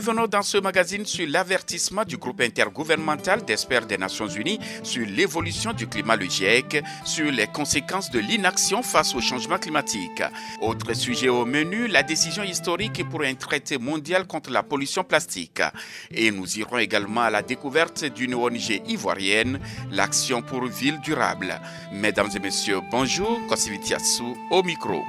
Revenons dans ce magazine sur l'avertissement du groupe intergouvernemental d'experts des Nations Unies sur l'évolution du climat, le GIEC, sur les conséquences de l'inaction face au changement climatique. Autre sujet au menu, la décision historique pour un traité mondial contre la pollution plastique. Et nous irons également à la découverte d'une ONG ivoirienne, l'Action pour Ville Durable. Mesdames et messieurs, bonjour, Kosivitiasu au micro.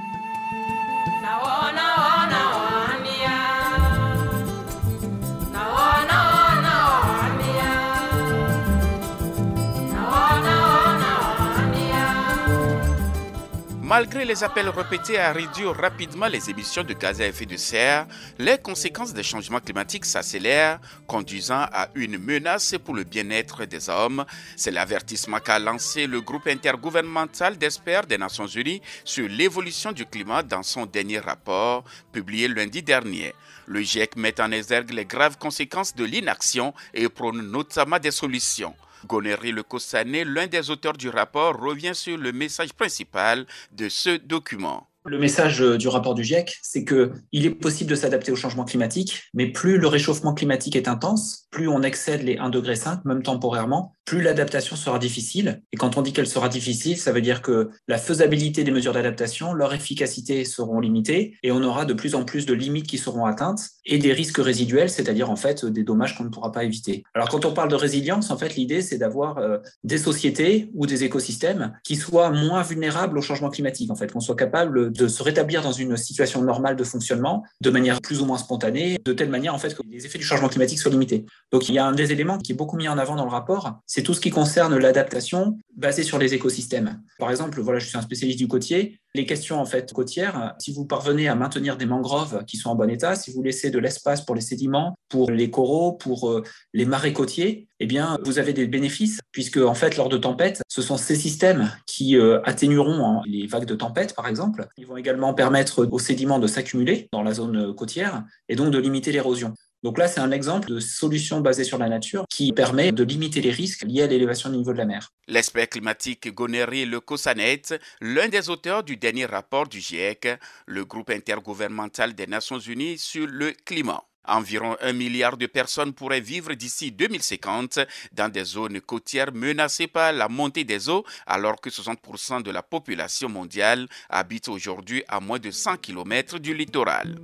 Malgré les appels répétés à réduire rapidement les émissions de gaz à effet de serre, les conséquences des changements climatiques s'accélèrent, conduisant à une menace pour le bien-être des hommes. C'est l'avertissement qu'a lancé le groupe intergouvernemental d'experts des Nations Unies sur l'évolution du climat dans son dernier rapport, publié lundi dernier. Le GIEC met en exergue les graves conséquences de l'inaction et prône notamment des solutions. Gonéry Le Kossané, l'un des auteurs du rapport, revient sur le message principal de ce document. Le message du rapport du GIEC, c'est que il est possible de s'adapter au changement climatique, mais plus le réchauffement climatique est intense, plus on excède les 1,5 degré, même temporairement, plus l'adaptation sera difficile. Et quand on dit qu'elle sera difficile, ça veut dire que la faisabilité des mesures d'adaptation, leur efficacité seront limitées et on aura de plus en plus de limites qui seront atteintes et des risques résiduels, c'est-à-dire en fait des dommages qu'on ne pourra pas éviter. Alors quand on parle de résilience, en fait l'idée c'est d'avoir euh, des sociétés ou des écosystèmes qui soient moins vulnérables au changement climatique, en fait, qu'on soit capable de se rétablir dans une situation normale de fonctionnement de manière plus ou moins spontanée, de telle manière en fait que les effets du changement climatique soient limités. Donc il y a un des éléments qui est beaucoup mis en avant dans le rapport, c'est tout ce qui concerne l'adaptation basée sur les écosystèmes. Par exemple, voilà, je suis un spécialiste du côtier. Les questions en fait côtières, si vous parvenez à maintenir des mangroves qui sont en bon état, si vous laissez de l'espace pour les sédiments, pour les coraux, pour euh, les marais côtiers, eh bien vous avez des bénéfices puisque en fait lors de tempêtes, ce sont ces systèmes qui euh, atténueront les vagues de tempête par exemple. Ils vont également permettre aux sédiments de s'accumuler dans la zone côtière et donc de limiter l'érosion. Donc là, c'est un exemple de solution basée sur la nature qui permet de limiter les risques liés à l'élévation du niveau de la mer. L'expert climatique Gonéry Le Kossanet, l'un des auteurs du dernier rapport du GIEC, le groupe intergouvernemental des Nations Unies sur le climat. Environ un milliard de personnes pourraient vivre d'ici 2050 dans des zones côtières menacées par la montée des eaux, alors que 60% de la population mondiale habite aujourd'hui à moins de 100 km du littoral.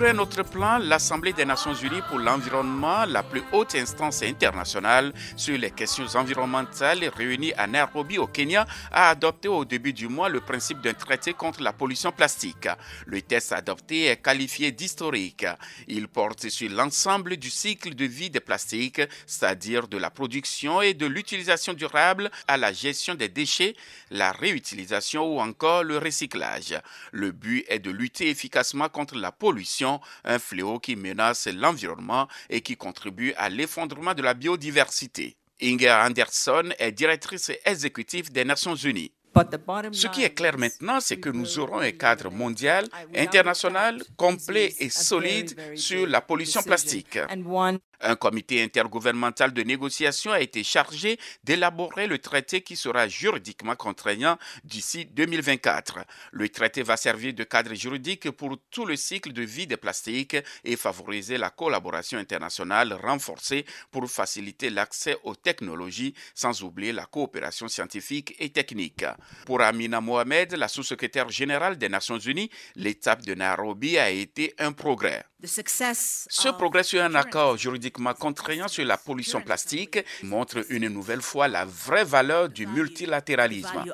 Sur un autre plan, l'Assemblée des Nations Unies pour l'environnement, la plus haute instance internationale sur les questions environnementales réunie à Nairobi au Kenya, a adopté au début du mois le principe d'un traité contre la pollution plastique. Le texte adopté est qualifié d'historique. Il porte sur l'ensemble du cycle de vie des plastiques, c'est-à-dire de la production et de l'utilisation durable à la gestion des déchets, la réutilisation ou encore le recyclage. Le but est de lutter efficacement contre la pollution un fléau qui menace l'environnement et qui contribue à l'effondrement de la biodiversité. Inger Anderson est directrice exécutive des Nations Unies. Ce qui est clair maintenant, c'est que nous aurons un cadre mondial, international, complet et solide sur la pollution plastique. Un comité intergouvernemental de négociation a été chargé d'élaborer le traité qui sera juridiquement contraignant d'ici 2024. Le traité va servir de cadre juridique pour tout le cycle de vie des plastiques et favoriser la collaboration internationale renforcée pour faciliter l'accès aux technologies sans oublier la coopération scientifique et technique. Pour Amina Mohamed, la sous-secrétaire générale des Nations Unies, l'étape de Nairobi a été un progrès. Ce progrès sur un accord juridiquement contraignant sur la pollution plastique montre une nouvelle fois la vraie valeur du multilatéralisme.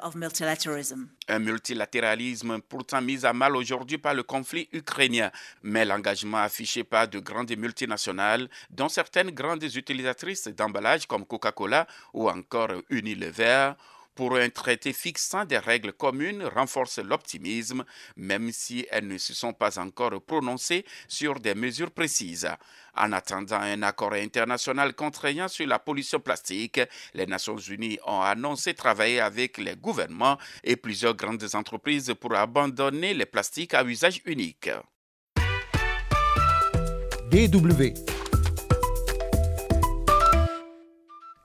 Un multilatéralisme pourtant mis à mal aujourd'hui par le conflit ukrainien, mais l'engagement affiché par de grandes multinationales, dont certaines grandes utilisatrices d'emballages comme Coca-Cola ou encore Unilever, pour un traité fixant des règles communes renforce l'optimisme, même si elles ne se sont pas encore prononcées sur des mesures précises. En attendant un accord international contraignant sur la pollution plastique, les Nations Unies ont annoncé travailler avec les gouvernements et plusieurs grandes entreprises pour abandonner les plastiques à usage unique. DW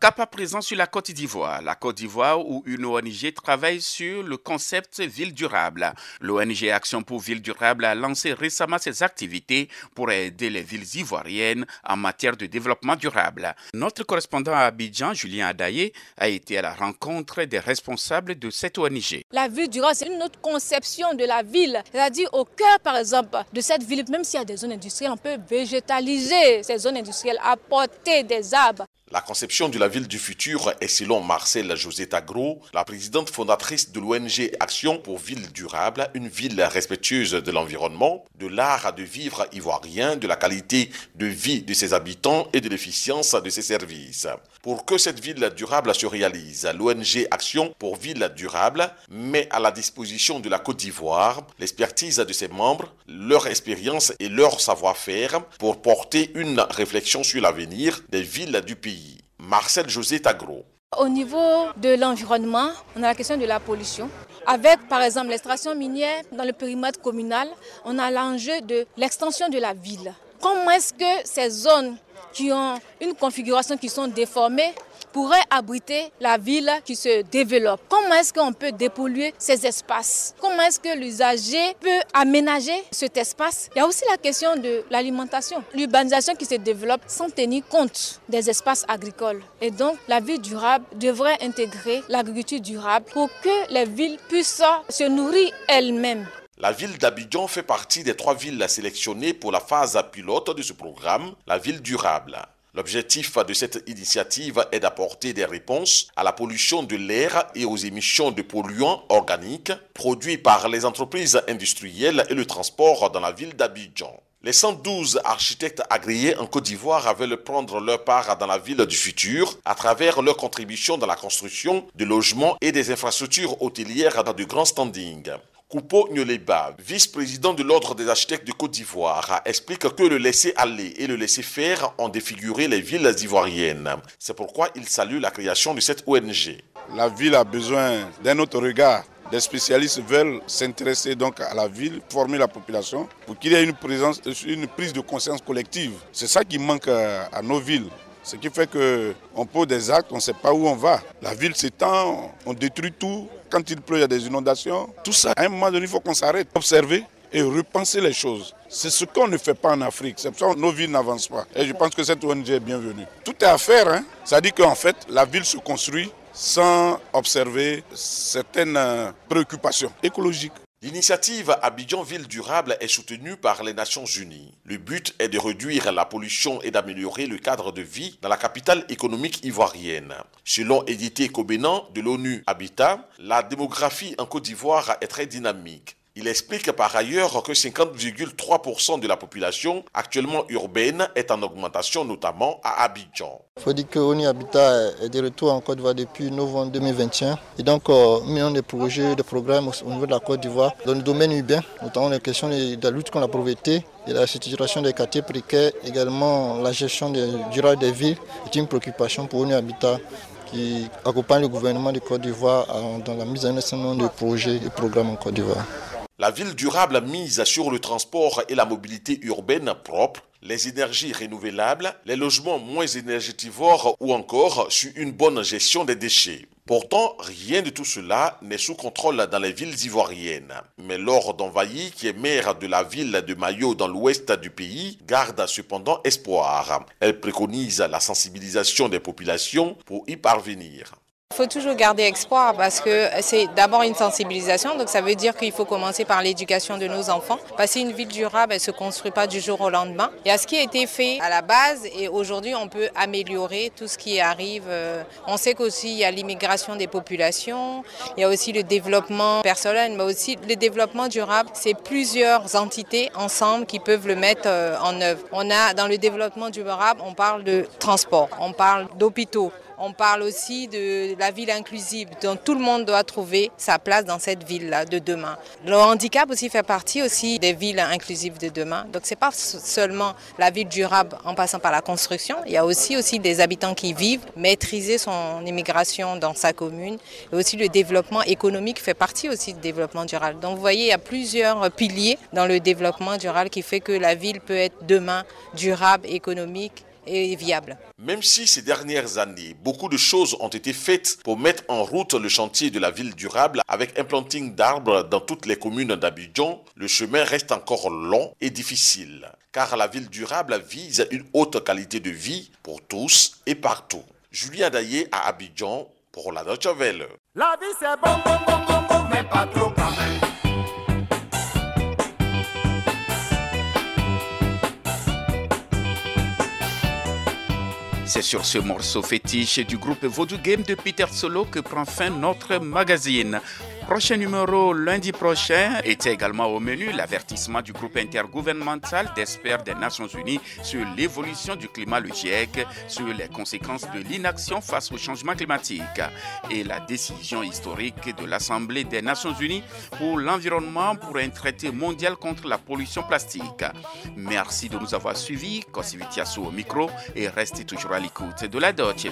Cap à présent sur la Côte d'Ivoire. La Côte d'Ivoire où une ONG travaille sur le concept ville durable. L'ONG Action pour Ville durable a lancé récemment ses activités pour aider les villes ivoiriennes en matière de développement durable. Notre correspondant à Abidjan, Julien Adaye, a été à la rencontre des responsables de cette ONG. La ville durable, c'est une autre conception de la ville. C'est-à-dire au cœur, par exemple, de cette ville, même s'il y a des zones industrielles, on peut végétaliser ces zones industrielles, apporter des arbres. La conception de la ville du futur est selon Marcel José Tagro, la présidente fondatrice de l'ONG Action pour Ville Durable, une ville respectueuse de l'environnement, de l'art de vivre ivoirien, de la qualité de vie de ses habitants et de l'efficience de ses services. Pour que cette ville durable se réalise, l'ONG Action pour Ville Durable met à la disposition de la Côte d'Ivoire l'expertise de ses membres, leur expérience et leur savoir-faire pour porter une réflexion sur l'avenir des villes du pays. Marcel José Tagro. Au niveau de l'environnement, on a la question de la pollution. Avec par exemple l'extraction minière dans le périmètre communal, on a l'enjeu de l'extension de la ville. Comment est-ce que ces zones qui ont une configuration qui sont déformées pourrait abriter la ville qui se développe. Comment est-ce qu'on peut dépolluer ces espaces? Comment est-ce que l'usager peut aménager cet espace? Il y a aussi la question de l'alimentation. L'urbanisation qui se développe sans tenir compte des espaces agricoles. Et donc, la ville durable devrait intégrer l'agriculture durable pour que les villes puissent se nourrir elles-mêmes. La ville d'Abidjan fait partie des trois villes sélectionnées pour la phase pilote de ce programme, la ville durable. L'objectif de cette initiative est d'apporter des réponses à la pollution de l'air et aux émissions de polluants organiques produits par les entreprises industrielles et le transport dans la ville d'Abidjan. Les 112 architectes agréés en Côte d'Ivoire veulent prendre leur part dans la ville du futur à travers leur contribution dans la construction de logements et des infrastructures hôtelières dans de grands standings. Koupo Nyoleba, vice-président de l'Ordre des architectes de Côte d'Ivoire, explique que le laisser-aller et le laisser-faire ont défiguré les villes ivoiriennes. C'est pourquoi il salue la création de cette ONG. La ville a besoin d'un autre regard. Des spécialistes veulent s'intéresser donc à la ville, former la population pour qu'il y ait une, présence, une prise de conscience collective. C'est ça qui manque à nos villes. Ce qui fait qu'on pose des actes, on ne sait pas où on va. La ville s'étend, on détruit tout. Quand il pleut, il y a des inondations. Tout ça, à un moment donné, il faut qu'on s'arrête, observer et repenser les choses. C'est ce qu'on ne fait pas en Afrique. C'est pour ça que nos villes n'avancent pas. Et je pense que cette ONG est bienvenue. Tout est à faire. Hein? Ça dit qu'en fait, la ville se construit sans observer certaines préoccupations écologiques. L'initiative Abidjan Ville Durable est soutenue par les Nations Unies. Le but est de réduire la pollution et d'améliorer le cadre de vie dans la capitale économique ivoirienne. Selon Édité Kobenan de l'ONU Habitat, la démographie en Côte d'Ivoire est très dynamique. Il explique par ailleurs que 50,3% de la population actuellement urbaine est en augmentation, notamment à Abidjan. Il faut dire que ONU Habitat est de retour en Côte d'Ivoire depuis novembre 2021. Et donc, euh, nous avons des projets, des programmes au niveau de la Côte d'Ivoire dans le domaine urbain, notamment les questions de la lutte contre la pauvreté et la situation des quartiers précaires, également la gestion durable des villes est une préoccupation pour ONU Habitat qui accompagne le gouvernement de Côte d'Ivoire dans la mise en œuvre de projets et programmes en Côte d'Ivoire. La ville durable mise sur le transport et la mobilité urbaine propre, les énergies renouvelables, les logements moins énergétivores ou encore sur une bonne gestion des déchets. Pourtant, rien de tout cela n'est sous contrôle dans les villes ivoiriennes. Mais Laure d'Envahi, qui est maire de la ville de Mayo dans l'ouest du pays, garde cependant espoir. Elle préconise la sensibilisation des populations pour y parvenir. Il faut toujours garder espoir parce que c'est d'abord une sensibilisation, donc ça veut dire qu'il faut commencer par l'éducation de nos enfants. Parce qu'une ville durable, elle ne se construit pas du jour au lendemain. Il y a ce qui a été fait à la base et aujourd'hui on peut améliorer tout ce qui arrive. On sait qu'aussi il y a l'immigration des populations, il y a aussi le développement personnel, mais aussi le développement durable. C'est plusieurs entités ensemble qui peuvent le mettre euh, en œuvre. On a dans le développement durable, on parle de transport, on parle d'hôpitaux, On parle aussi de la ville inclusive, dont tout le monde doit trouver sa place dans cette ville-là de demain. Le handicap aussi fait partie aussi des villes inclusives de demain. Donc c'est pas seulement la ville durable en passant par la construction, il y a aussi aussi des habitants qui vivent, maîtriser son immigration dans sa commune, et aussi le développement économique fait partie aussi du développement durable. Donc vous voyez, il y a plusieurs piliers dans le développement durable qui fait que la ville peut être demain durable, économique et viable. Même si ces dernières années, beaucoup de choses ont été faites pour mettre en route le chantier de la ville durable avec un planting d'arbres dans toutes les communes d'Abidjan, le chemin reste encore long et difficile, car la ville durable vise une haute qualité de vie pour tous et partout. Julien Daillé à Abidjan pour la Deutsche Welle. La vie c'est bon, bon, bon, bon, mais pas trop quand même. C'est sur ce morceau fétiche du groupe Vodou Game de Peter Solo que prend fin notre magazine. Prochain numéro lundi prochain était également au menu l'avertissement du groupe intergouvernemental d'experts des Nations Unies sur l'évolution du climat, le GIEC, sur les conséquences de l'inaction face au changement climatique et la décision historique de l'Assemblée des Nations Unies pour l'environnement pour un traité mondial contre la pollution plastique. Merci de nous avoir suivis. Kosivitiasu au micro et restez toujours à l'écoute de la Deutsche.